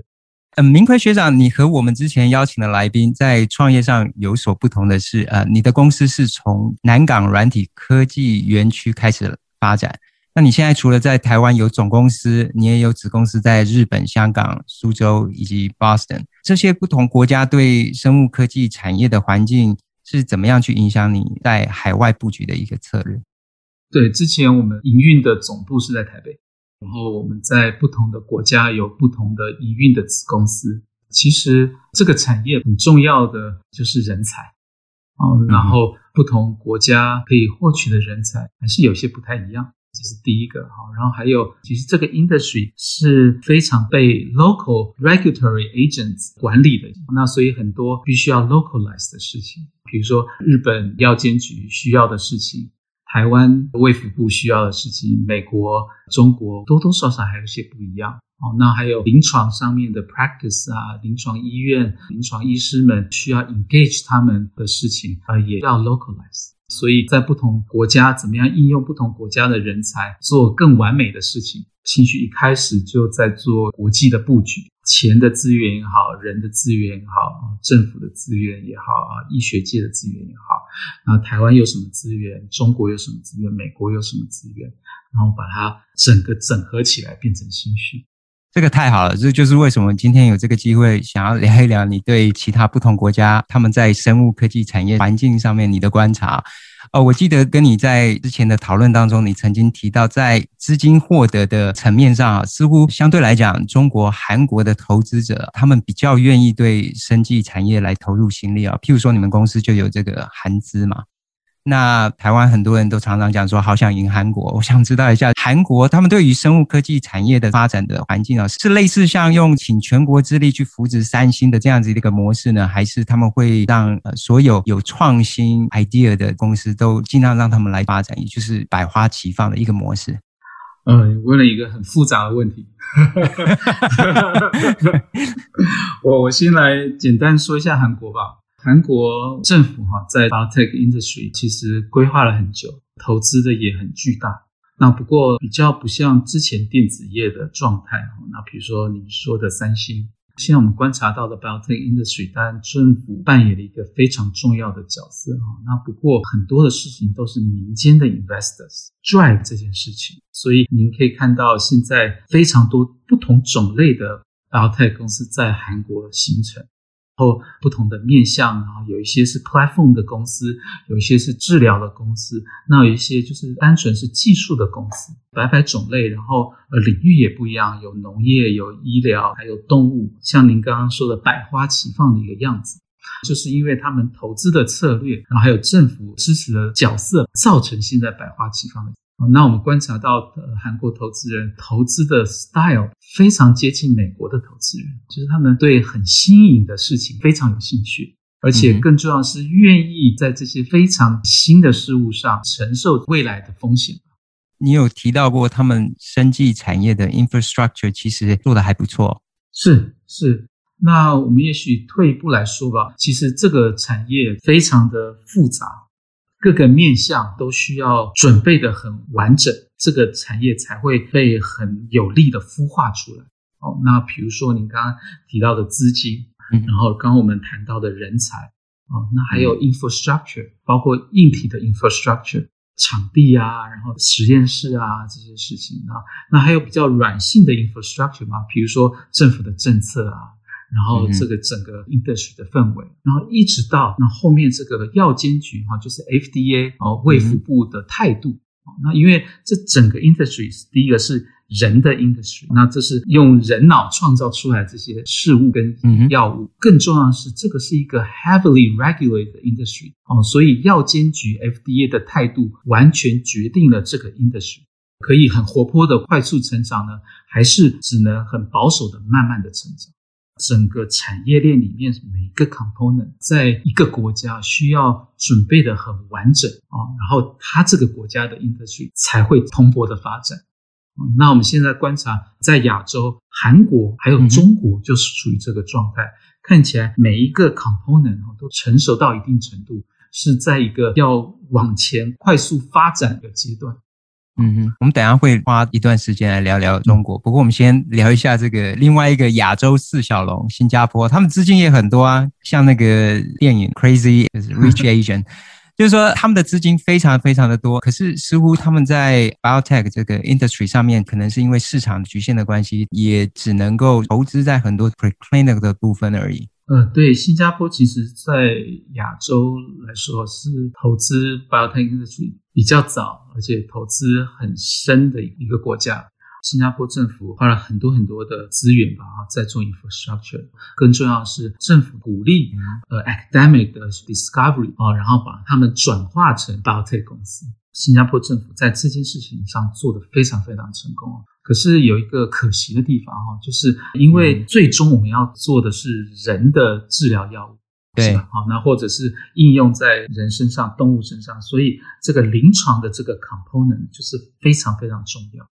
Speaker 2: 嗯，明奎学长，你和我们之前邀请的来宾在创业上有所不同的是，呃，你的公司是从南港软体科技园区开始发展。那你现在除了在台湾有总公司，你也有子公司在日本、香港、苏州以及 Boston 这些不同国家对生物科技产业的环境是怎么样去影响你在海外布局的一个策略？
Speaker 1: 对，之前我们营运的总部是在台北。然后我们在不同的国家有不同的营运的子公司。其实这个产业很重要的就是人才，哦，然后不同国家可以获取的人才还是有些不太一样，这是第一个哈。然后还有，其实这个 industry 是非常被 local regulatory agents 管理的，那所以很多必须要 localize 的事情，比如说日本药监局需要的事情。台湾卫福部需要的事情，美国、中国多多少少还有些不一样哦。那还有临床上面的 practice 啊，临床医院、临床医师们需要 engage 他们的事情啊，也要 localize。所以在不同国家，怎么样应用不同国家的人才做更完美的事情？新序一开始就在做国际的布局，钱的资源也好，人的资源也好，政府的资源也好啊，医学界的资源也好，那台湾有什么资源？中国有什么资源？美国有什么资源？然后把它整个整合起来，变成新序。
Speaker 2: 这个太好了，这就是为什么今天有这个机会，想要聊一聊你对其他不同国家他们在生物科技产业环境上面你的观察。哦，我记得跟你在之前的讨论当中，你曾经提到，在资金获得的层面上啊，似乎相对来讲，中国、韩国的投资者他们比较愿意对生技产业来投入心力啊。譬如说，你们公司就有这个韩资嘛。那台湾很多人都常常讲说，好想赢韩国。我想知道一下，韩国他们对于生物科技产业的发展的环境啊，是类似像用请全国之力去扶植三星的这样子的一个模式呢，还是他们会让呃所有有创新 idea 的公司都尽量让他们来发展，也就是百花齐放的一个模式？
Speaker 1: 嗯，问了一个很复杂的问题。我我先来简单说一下韩国吧。韩国政府哈在 biotech industry 其实规划了很久，投资的也很巨大。那不过比较不像之前电子业的状态哈。那比如说你说的三星，现在我们观察到的 biotech industry，当然政府扮演了一个非常重要的角色啊。那不过很多的事情都是民间的 investors drive 这件事情，所以您可以看到现在非常多不同种类的 biotech 公司在韩国形成。后不同的面向，然后有一些是 platform 的公司，有一些是治疗的公司，那有一些就是单纯是技术的公司，白白种类，然后呃领域也不一样，有农业，有医疗，还有动物，像您刚刚说的百花齐放的一个样子，就是因为他们投资的策略，然后还有政府支持的角色，造成现在百花齐放的。那我们观察到的韩国投资人投资的 style 非常接近美国的投资人，就是他们对很新颖的事情非常有兴趣，而且更重要是愿意在这些非常新的事物上承受未来的风险。
Speaker 2: 你有提到过他们生技产业的 infrastructure 其实做得还不错。
Speaker 1: 是是，那我们也许退一步来说吧，其实这个产业非常的复杂。各个面向都需要准备得很完整，这个产业才会被很有力的孵化出来。哦，那比如说您刚刚提到的资金，然后刚刚我们谈到的人才，哦，那还有 infrastructure，包括硬体的 infrastructure，场地啊，然后实验室啊这些事情啊，那还有比较软性的 infrastructure 嘛，比如说政府的政策啊。然后这个整个 industry 的氛围，然后一直到那后面这个药监局哈，就是 FDA 哦，卫福部的态度。那因为这整个 industry，第一个是人的 industry，那这是用人脑创造出来这些事物跟药物。更重要的是，这个是一个 heavily regulated industry 哦，所以药监局 FDA 的态度完全决定了这个 industry 可以很活泼的快速成长呢，还是只能很保守的慢慢的成长。整个产业链里面每一个 component，在一个国家需要准备的很完整啊，然后它这个国家的 industry 才会蓬勃的发展。那我们现在观察，在亚洲，韩国还有中国就是处于这个状态，看起来每一个 component 都成熟到一定程度，是在一个要往前快速发展的阶段。
Speaker 2: 嗯哼，我们等一下会花一段时间来聊聊中国。不过我们先聊一下这个另外一个亚洲四小龙——新加坡，他们资金也很多啊。像那个电影《Crazy Rich Asian》，就是说他们的资金非常非常的多。可是似乎他们在 biotech 这个 industry 上面，可能是因为市场局限的关系，也只能够投资在很多 preclinical 的部分而已。
Speaker 1: 呃，对，新加坡其实在亚洲来说是投资 biotech industry 比较早，而且投资很深的一个国家。新加坡政府花了很多很多的资源吧，啊在做 infrastructure。更重要的是，政府鼓励呃 academic 的 discovery 啊，然后把他们转化成 biotech 公司。新加坡政府在这件事情上做得非常非常成功。可是有一个可惜的地方哈，就是因为最终我们要做的是人的治疗药物，
Speaker 2: 对，
Speaker 1: 好，那或者是应用在人身上、动物身上，所以这个临床的这个 component 就是非常非常重要。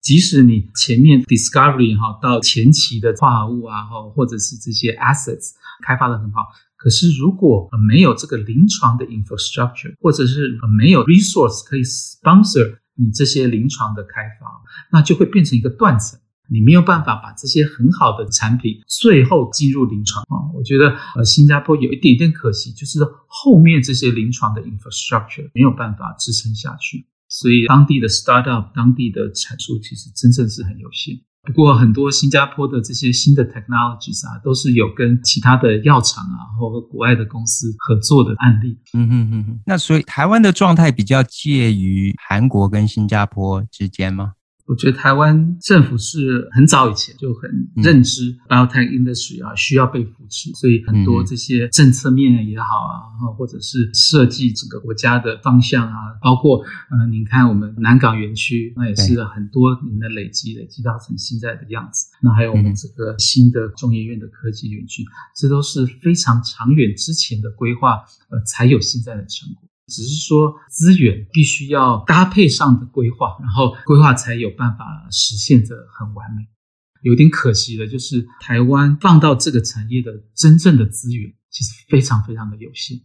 Speaker 1: 即使你前面 discovery 哈到前期的化合物啊，或者是这些 assets 开发的很好，可是如果没有这个临床的 infrastructure，或者是没有 resource 可以 sponsor。你这些临床的开发，那就会变成一个断层，你没有办法把这些很好的产品最后进入临床啊。我觉得呃，新加坡有一点点可惜，就是后面这些临床的 infrastructure 没有办法支撑下去，所以当地的 startup，当地的产出其实真正是很有限。不过很多新加坡的这些新的 technologies 啊，都是有跟其他的药厂啊，或者国外的公司合作的案例。
Speaker 2: 嗯哼哼哼。那所以台湾的状态比较介于韩国跟新加坡之间吗？
Speaker 1: 我觉得台湾政府是很早以前就很认知 biotech industry 啊，需要被扶持，所以很多这些政策面也好啊，或者是设计整个国家的方向啊，包括呃，您看我们南港园区，那也是很多年的累积，累积到成现在的样子。那还有我们这个新的中研院的科技园区，这都是非常长远之前的规划，呃，才有现在的成果。只是说资源必须要搭配上的规划，然后规划才有办法实现的很完美。有点可惜的就是台湾放到这个产业的真正的资源其实非常非常的有限。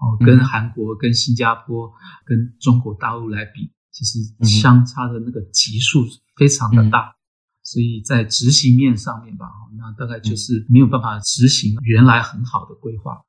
Speaker 1: 哦，跟韩国、跟新加坡、跟中国大陆来比，其实相差的那个级数非常的大。所以在执行面上面吧，那大概就是没有办法执行原来很好的规划，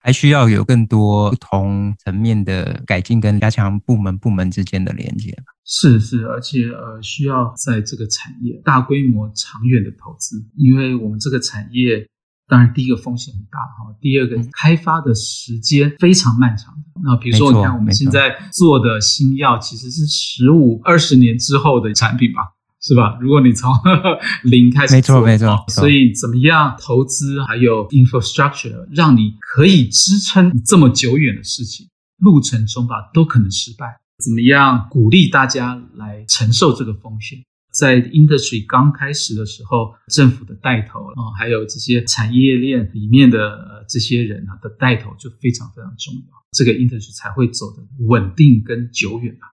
Speaker 2: 还需要有更多不同层面的改进跟加强部门部门之间的连接。
Speaker 1: 是是，而且呃，需要在这个产业大规模长远的投资，因为我们这个产业。当然，第一个风险很大哈。第二个，开发的时间非常漫长。那比如说，你看我们现在做的新药，其实是十五、二十年之后的产品吧，是吧？如果你从 零开始，
Speaker 2: 没错没错。
Speaker 1: 所以，怎么样投资还有 infrastructure，让你可以支撑这么久远的事情，路程中吧都可能失败。怎么样鼓励大家来承受这个风险？在 industry 刚开始的时候，政府的带头啊，还有这些产业链里面的这些人啊的带头就非常非常重要，这个 industry 才会走得稳定跟久远吧。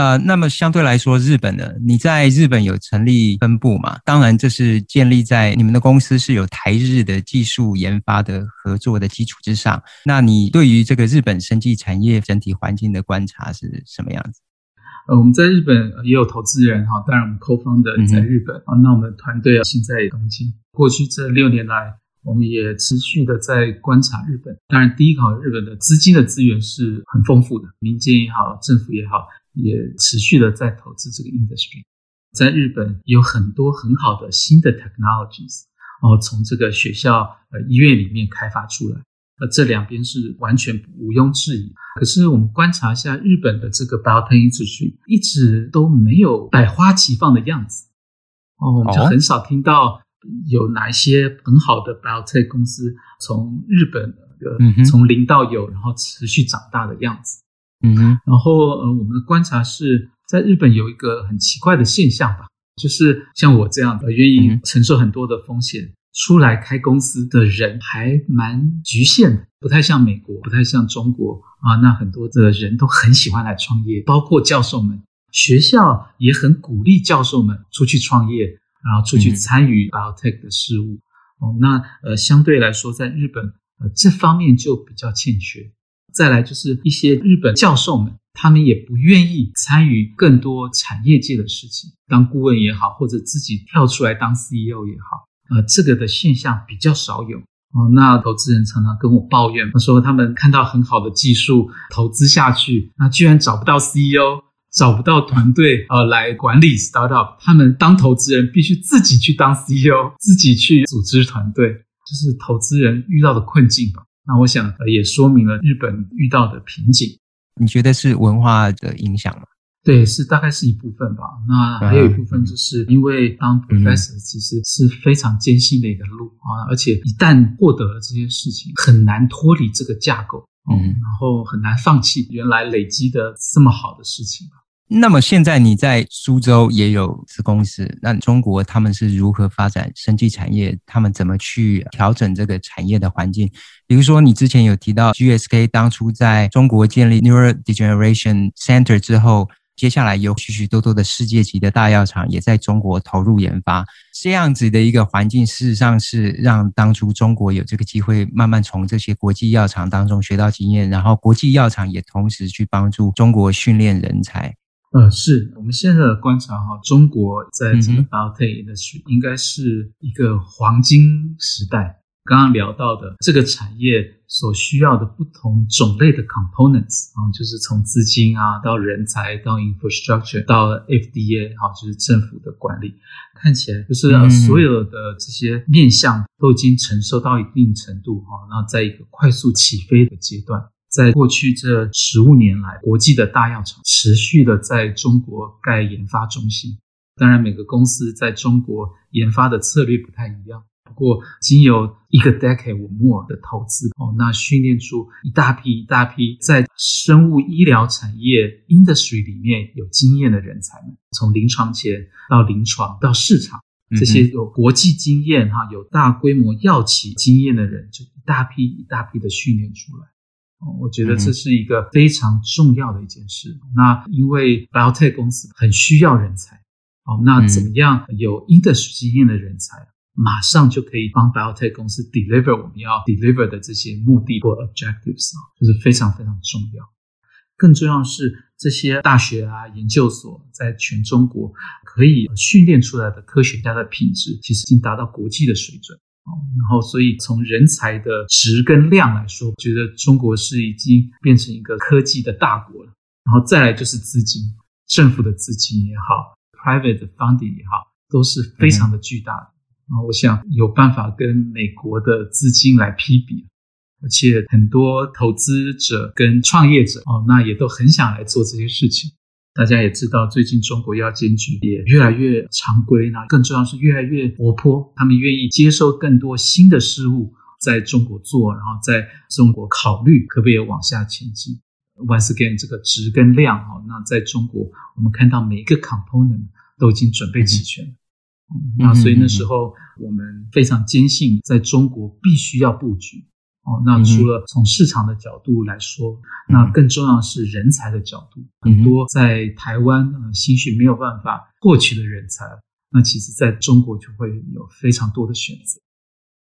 Speaker 2: 呃，那么相对来说，日本呢，你在日本有成立分部嘛？当然，这是建立在你们的公司是有台日的技术研发的合作的基础之上。那你对于这个日本生技产业整体环境的观察是什么样子？
Speaker 1: 呃，我们在日本也有投资人哈，当然我们 co-founder 在日本啊，那我们团队啊现在也东京。过去这六年来，我们也持续的在观察日本。当然，第一个，日本的资金的资源是很丰富的，民间也好，政府也好，也持续的在投资这个 industry。在日本有很多很好的新的 technologies，然后从这个学校、呃医院里面开发出来。呃，这两边是完全毋庸置疑。可是我们观察一下日本的这个 biotech industry，一直都没有百花齐放的样子。哦，我们就很少听到有哪一些很好的 biotech 公司从日本的从零到有，然后持续长大的样子。
Speaker 2: 嗯哼。
Speaker 1: 然后呃，我们的观察是在日本有一个很奇怪的现象吧，就是像我这样的愿意承受很多的风险。出来开公司的人还蛮局限的，不太像美国，不太像中国啊。那很多的人都很喜欢来创业，包括教授们，学校也很鼓励教授们出去创业，然后出去参与 biotech 的事务。哦，那呃，相对来说，在日本呃这方面就比较欠缺。再来就是一些日本教授们，他们也不愿意参与更多产业界的事情，当顾问也好，或者自己跳出来当 CEO 也好。呃，这个的现象比较少有哦。那投资人常常跟我抱怨，他说他们看到很好的技术投资下去，那居然找不到 CEO，找不到团队呃来管理 startup，他们当投资人必须自己去当 CEO，自己去组织团队，就是投资人遇到的困境吧。那我想也说明了日本遇到的瓶颈。
Speaker 2: 你觉得是文化的影响吗？
Speaker 1: 对，是大概是一部分吧。那还有一部分，就是因为当 professor 其实是非常艰辛的一个路啊，而且一旦获得了这些事情，很难脱离这个架构，嗯，然后很难放弃原来累积的这么好的事情。
Speaker 2: 那么现在你在苏州也有子公司，那中国他们是如何发展生技产业？他们怎么去调整这个产业的环境？比如说，你之前有提到 GSK 当初在中国建立 Neurodegeneration Center 之后。接下来有许许多多的世界级的大药厂也在中国投入研发，这样子的一个环境，事实上是让当初中国有这个机会慢慢从这些国际药厂当中学到经验，然后国际药厂也同时去帮助中国训练人才。
Speaker 1: 呃，是我们现在的观察哈，中国在这个 biotech 的是应该是一个黄金时代。刚刚聊到的这个产业所需要的不同种类的 components 啊，就是从资金啊到人才到 infrastructure 到 FDA 哈，就是政府的管理，看起来就是所有的这些面向都已经承受到一定程度哈，然后在一个快速起飞的阶段。在过去这十五年来，国际的大药厂持续的在中国盖研发中心，当然每个公司在中国研发的策略不太一样。不过，经由一个 decade or more 的投资哦，那训练出一大批一大批在生物医疗产业 industry 里面有经验的人才们，从临床前到临床到市场，这些有国际经验哈，有大规模药企经验的人，就一大批一大批的训练出来。哦，我觉得这是一个非常重要的一件事。那因为 biotech 公司很需要人才，哦，那怎么样有 industry 经验的人才？马上就可以帮 biotech 公司 deliver 我们要 deliver 的这些目的或 objectives 啊，就是非常非常重要。更重要的是，这些大学啊、研究所在全中国可以训练出来的科学家的品质，其实已经达到国际的水准。然后，所以从人才的值跟量来说，觉得中国是已经变成一个科技的大国了。然后再来就是资金，政府的资金也好，private 的 funding 也好，都是非常的巨大的。然后我想有办法跟美国的资金来匹比，而且很多投资者跟创业者哦，那也都很想来做这些事情。大家也知道，最近中国药监局也越来越常规，那更重要是越来越活泼，他们愿意接受更多新的事物在中国做，然后在中国考虑可不可以往下前进。Once again，这个值跟量哦，那在中国我们看到每一个 component 都已经准备齐全了。嗯，那所以那时候我们非常坚信，在中国必须要布局。哦，那除了从市场的角度来说，那更重要的是人才的角度。很多在台湾呃，兴许没有办法获取的人才，那其实在中国就会有非常多的选择。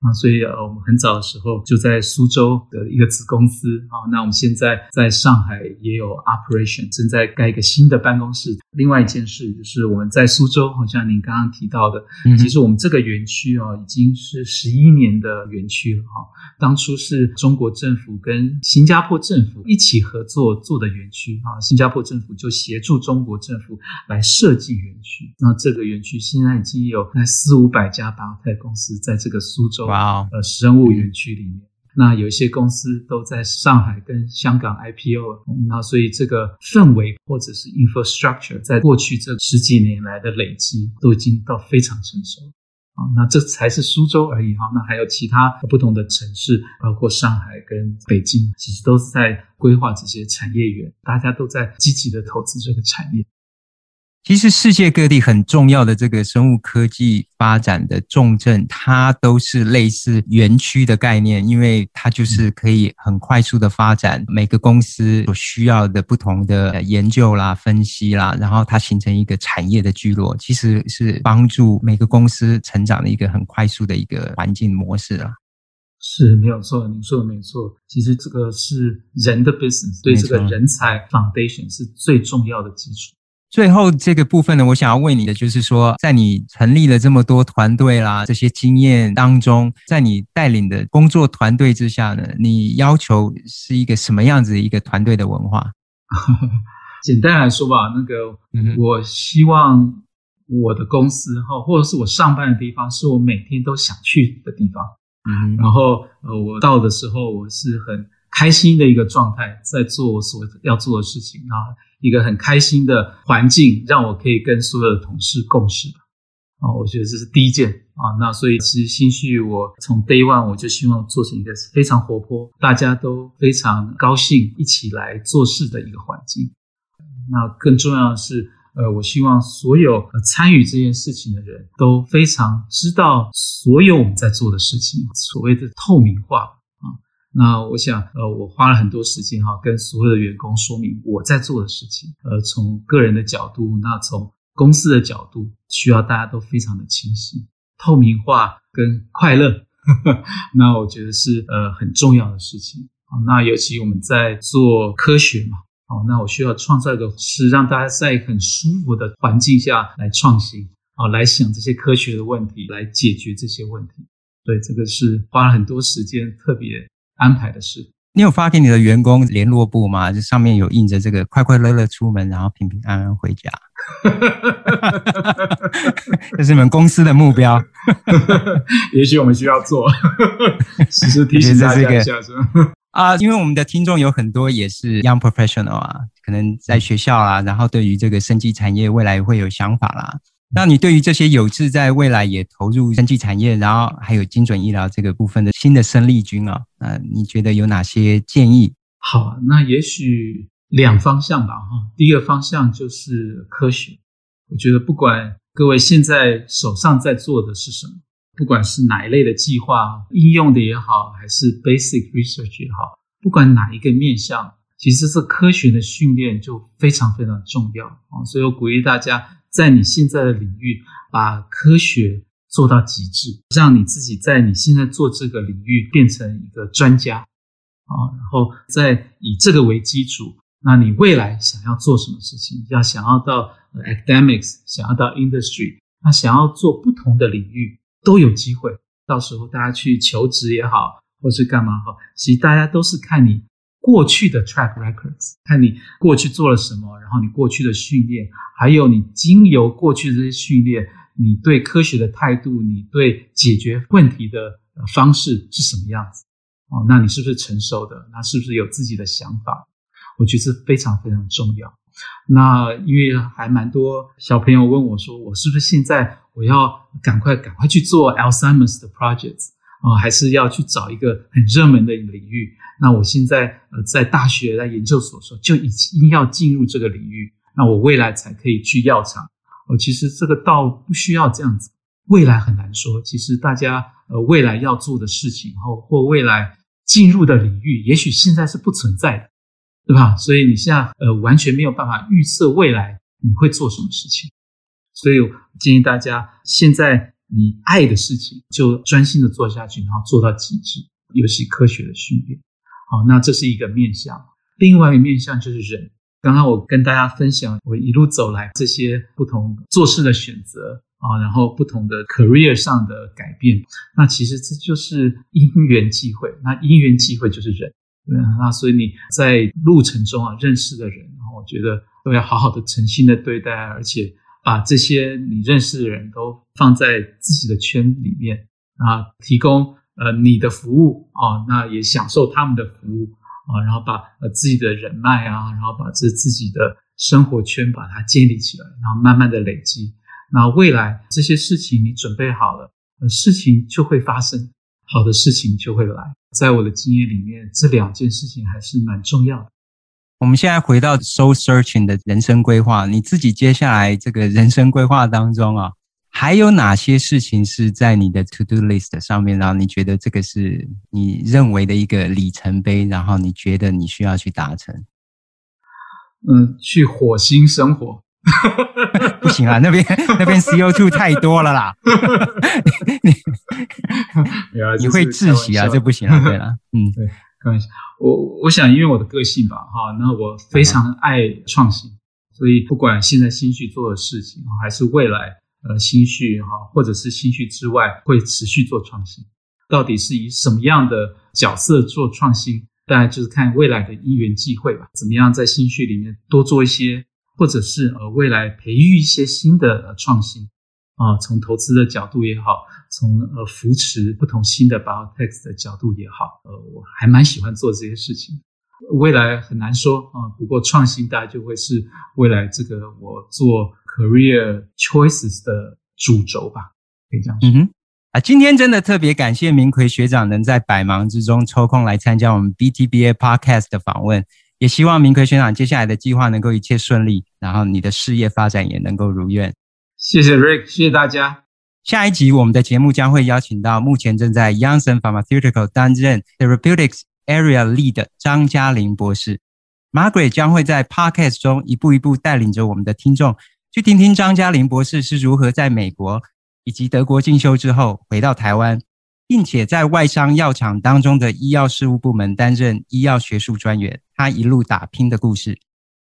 Speaker 1: 啊，所以呃，我们很早的时候就在苏州的一个子公司啊，那我们现在在上海也有 operation，正在盖一个新的办公室。另外一件事就是我们在苏州，好像您刚刚提到的，其实我们这个园区哦，已经是十一年的园区了哈。当初是中国政府跟新加坡政府一起合作做的园区啊，新加坡政府就协助中国政府来设计园区。那这个园区现在已经有那四五百家半导体公司在这个苏州。哇哦！呃，生物园区里面，那有一些公司都在上海跟香港 IPO，那所以这个氛围或者是 infrastructure，在过去这十几年来的累积，都已经到非常成熟啊。那这才是苏州而已哈，那还有其他不同的城市，包括上海跟北京，其实都是在规划这些产业园，大家都在积极的投资这个产业。
Speaker 2: 其实世界各地很重要的这个生物科技发展的重镇，它都是类似园区的概念，因为它就是可以很快速的发展每个公司所需要的不同的研究啦、分析啦，然后它形成一个产业的聚落，其实是帮助每个公司成长的一个很快速的一个环境模式啦。
Speaker 1: 是没有错，您说的没错。其实这个是人的 business，对这个人才 foundation 是最重要的基础。
Speaker 2: 最后这个部分呢，我想要问你的就是说，在你成立了这么多团队啦，这些经验当中，在你带领的工作团队之下呢，你要求是一个什么样子的一个团队的文化？
Speaker 1: 简单来说吧，那个我希望我的公司哈，或者是我上班的地方，是我每天都想去的地方。嗯，然后呃，我到的时候，我是很开心的一个状态，在做我所要做的事情啊。一个很开心的环境，让我可以跟所有的同事共事吧啊，我觉得这是第一件啊。那所以其实兴旭，我从 day one 我就希望做成一个非常活泼，大家都非常高兴一起来做事的一个环境。那更重要的是，呃，我希望所有参与这件事情的人都非常知道所有我们在做的事情，所谓的透明化。那我想，呃，我花了很多时间哈，跟所有的员工说明我在做的事情。呃，从个人的角度，那从公司的角度，需要大家都非常的清晰、透明化跟快乐。呵呵，那我觉得是呃很重要的事情。那尤其我们在做科学嘛，好，那我需要创造一个是让大家在很舒服的环境下来创新啊，来想这些科学的问题，来解决这些问题。对，这个是花了很多时间，特别。安排的事，
Speaker 2: 你有发给你的员工联络簿吗？这上面有印着这个“快快乐乐出门，然后平平安安回家”，这是你们公司的目标。
Speaker 1: 也许我们需要做，其 实提醒大家一下是
Speaker 2: 啊，因为我们的听众有很多也是 young professional 啊，可能在学校啊，然后对于这个生技产业未来会有想法啦。那你对于这些有志在未来也投入生技产业，然后还有精准医疗这个部分的新的生力军啊，那你觉得有哪些建议？
Speaker 1: 好，那也许两方向吧，哈。第一个方向就是科学，我觉得不管各位现在手上在做的是什么，不管是哪一类的计划，应用的也好，还是 basic research 也好，不管哪一个面向，其实是科学的训练就非常非常重要啊。所以我鼓励大家。在你现在的领域，把科学做到极致，让你自己在你现在做这个领域变成一个专家啊，然后再以这个为基础，那你未来想要做什么事情？要想要到 academics，想要到 industry，那想要做不同的领域都有机会。到时候大家去求职也好，或是干嘛好，其实大家都是看你过去的 track records，看你过去做了什么，然后你过去的训练，还有你经由过去的这些训练，你对科学的态度，你对解决问题的方式是什么样子？哦，那你是不是成熟的？那是不是有自己的想法？我觉得这非常非常重要。那因为还蛮多小朋友问我说，我是不是现在我要赶快赶快去做 Alzheimer's 的 projects 啊，还是要去找一个很热门的领域？那我现在呃在大学在研究所的时候就已经要进入这个领域，那我未来才可以去药厂。哦，其实这个倒不需要这样子，未来很难说。其实大家呃未来要做的事情，或或未来进入的领域，也许现在是不存在的。对吧？所以你现在呃完全没有办法预测未来你会做什么事情，所以建议大家现在你爱的事情就专心的做下去，然后做到极致，尤其科学的训练。好，那这是一个面向。另外一个面向就是人。刚刚我跟大家分享我一路走来这些不同做事的选择啊，然后不同的 career 上的改变。那其实这就是因缘际会。那因缘际会就是人。对啊，那所以你在路程中啊认识的人，然后我觉得都要好好的诚心的对待，而且把这些你认识的人都放在自己的圈里面啊，提供呃你的服务啊，那也享受他们的服务啊，然后把呃自己的人脉啊，然后把这自己的生活圈把它建立起来，然后慢慢的累积，那未来这些事情你准备好了，呃，事情就会发生。好的事情就会来，在我的经验里面，这两件事情还是蛮重要的。
Speaker 2: 我们现在回到 Soul Searching 的人生规划，你自己接下来这个人生规划当中啊，还有哪些事情是在你的 To Do List 上面？然后你觉得这个是你认为的一个里程碑，然后你觉得你需要去达成？
Speaker 1: 嗯，去火星生活。
Speaker 2: 不行啊，那边那边 CO2 太多了啦 你你会窒息啊，这不行啊，对了，嗯，
Speaker 1: 对，开玩笑，我我想因为我的个性吧，哈，那我非常爱创新，所以不管现在新旭做的事情，还是未来呃兴趣哈，或者是新旭之外会持续做创新，到底是以什么样的角色做创新，当然就是看未来的因缘际会吧，怎么样在兴趣里面多做一些。或者是呃未来培育一些新的创新。啊，从投资的角度也好，从呃扶持不同新的 biotech 的角度也好，呃我还蛮喜欢做这些事情。未来很难说啊，不过创新大概就会是未来这个我做 career choices 的主轴吧，可以这样说。嗯哼，啊，
Speaker 2: 今天真的特别感谢明奎学长能在百忙之中抽空来参加我们 BTBA Podcast 的访问。也希望明奎学长接下来的计划能够一切顺利，然后你的事业发展也能够如愿。
Speaker 1: 谢谢 Rick，谢谢大家。
Speaker 2: 下一集我们的节目将会邀请到目前正在 Janssen Pharmaceutical 担任 Therapeutics Area Lead 的张嘉玲博士。Margaret 将会在 Podcast 中一步一步带领着我们的听众，去听听张嘉玲博士是如何在美国以及德国进修之后回到台湾，并且在外商药厂当中的医药事务部门担任医药学术专员。他一路打拼的故事，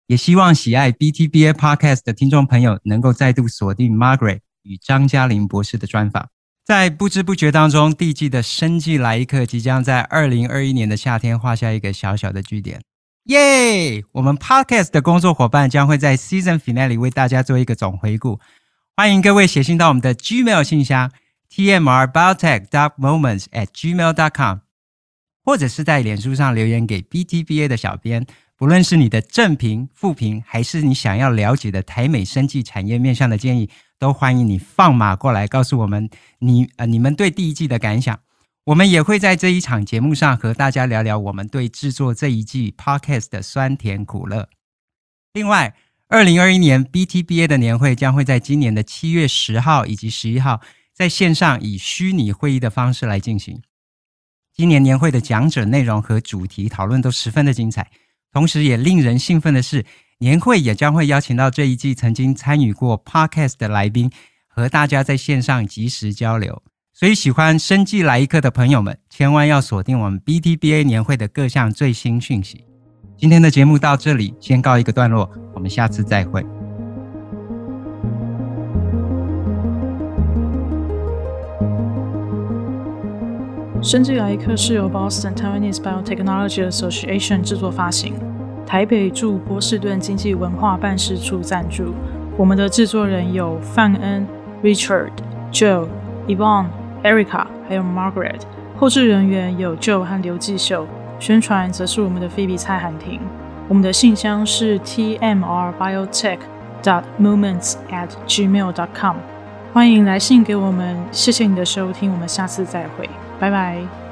Speaker 2: 也希望喜爱 BTBA Podcast 的听众朋友能够再度锁定 Margaret 与张嘉玲博士的专访。在不知不觉当中，第季的生计来一课即将在二零二一年的夏天画下一个小小的句点。耶！我们 Podcast 的工作伙伴将会在 Season Finale 为大家做一个总回顾。欢迎各位写信到我们的 Gmail 信箱 tmrbiotech.moments@gmail.com。或者是在脸书上留言给 BTBA 的小编，不论是你的正评、负评，还是你想要了解的台美生计产业面向的建议，都欢迎你放马过来告诉我们你呃你们对第一季的感想。我们也会在这一场节目上和大家聊聊我们对制作这一季 Podcast 的酸甜苦乐。另外，二零二一年 BTBA 的年会将会在今年的七月十号以及十一号在线上以虚拟会议的方式来进行。今年年会的讲者内容和主题讨论都十分的精彩，同时也令人兴奋的是，年会也将会邀请到这一季曾经参与过 Podcast 的来宾，和大家在线上及时交流。所以喜欢生技来一课的朋友们，千万要锁定我们 BTBA 年会的各项最新讯息。今天的节目到这里先告一个段落，我们下次再会。
Speaker 3: 生技来一课是由 Boston Taiwanese Biotechnology Association 制作发行，台北驻波士顿经济文化办事处赞助。我们的制作人有范恩、Richard、Joe、Yvonne、Erica，还有 Margaret。后制人员有 Joe 和刘继秀，宣传则是我们的菲比蔡涵婷。我们的信箱是 tmrbiotech.moments@gmail.com，欢迎来信给我们。谢谢你的收听，我们下次再会，拜拜。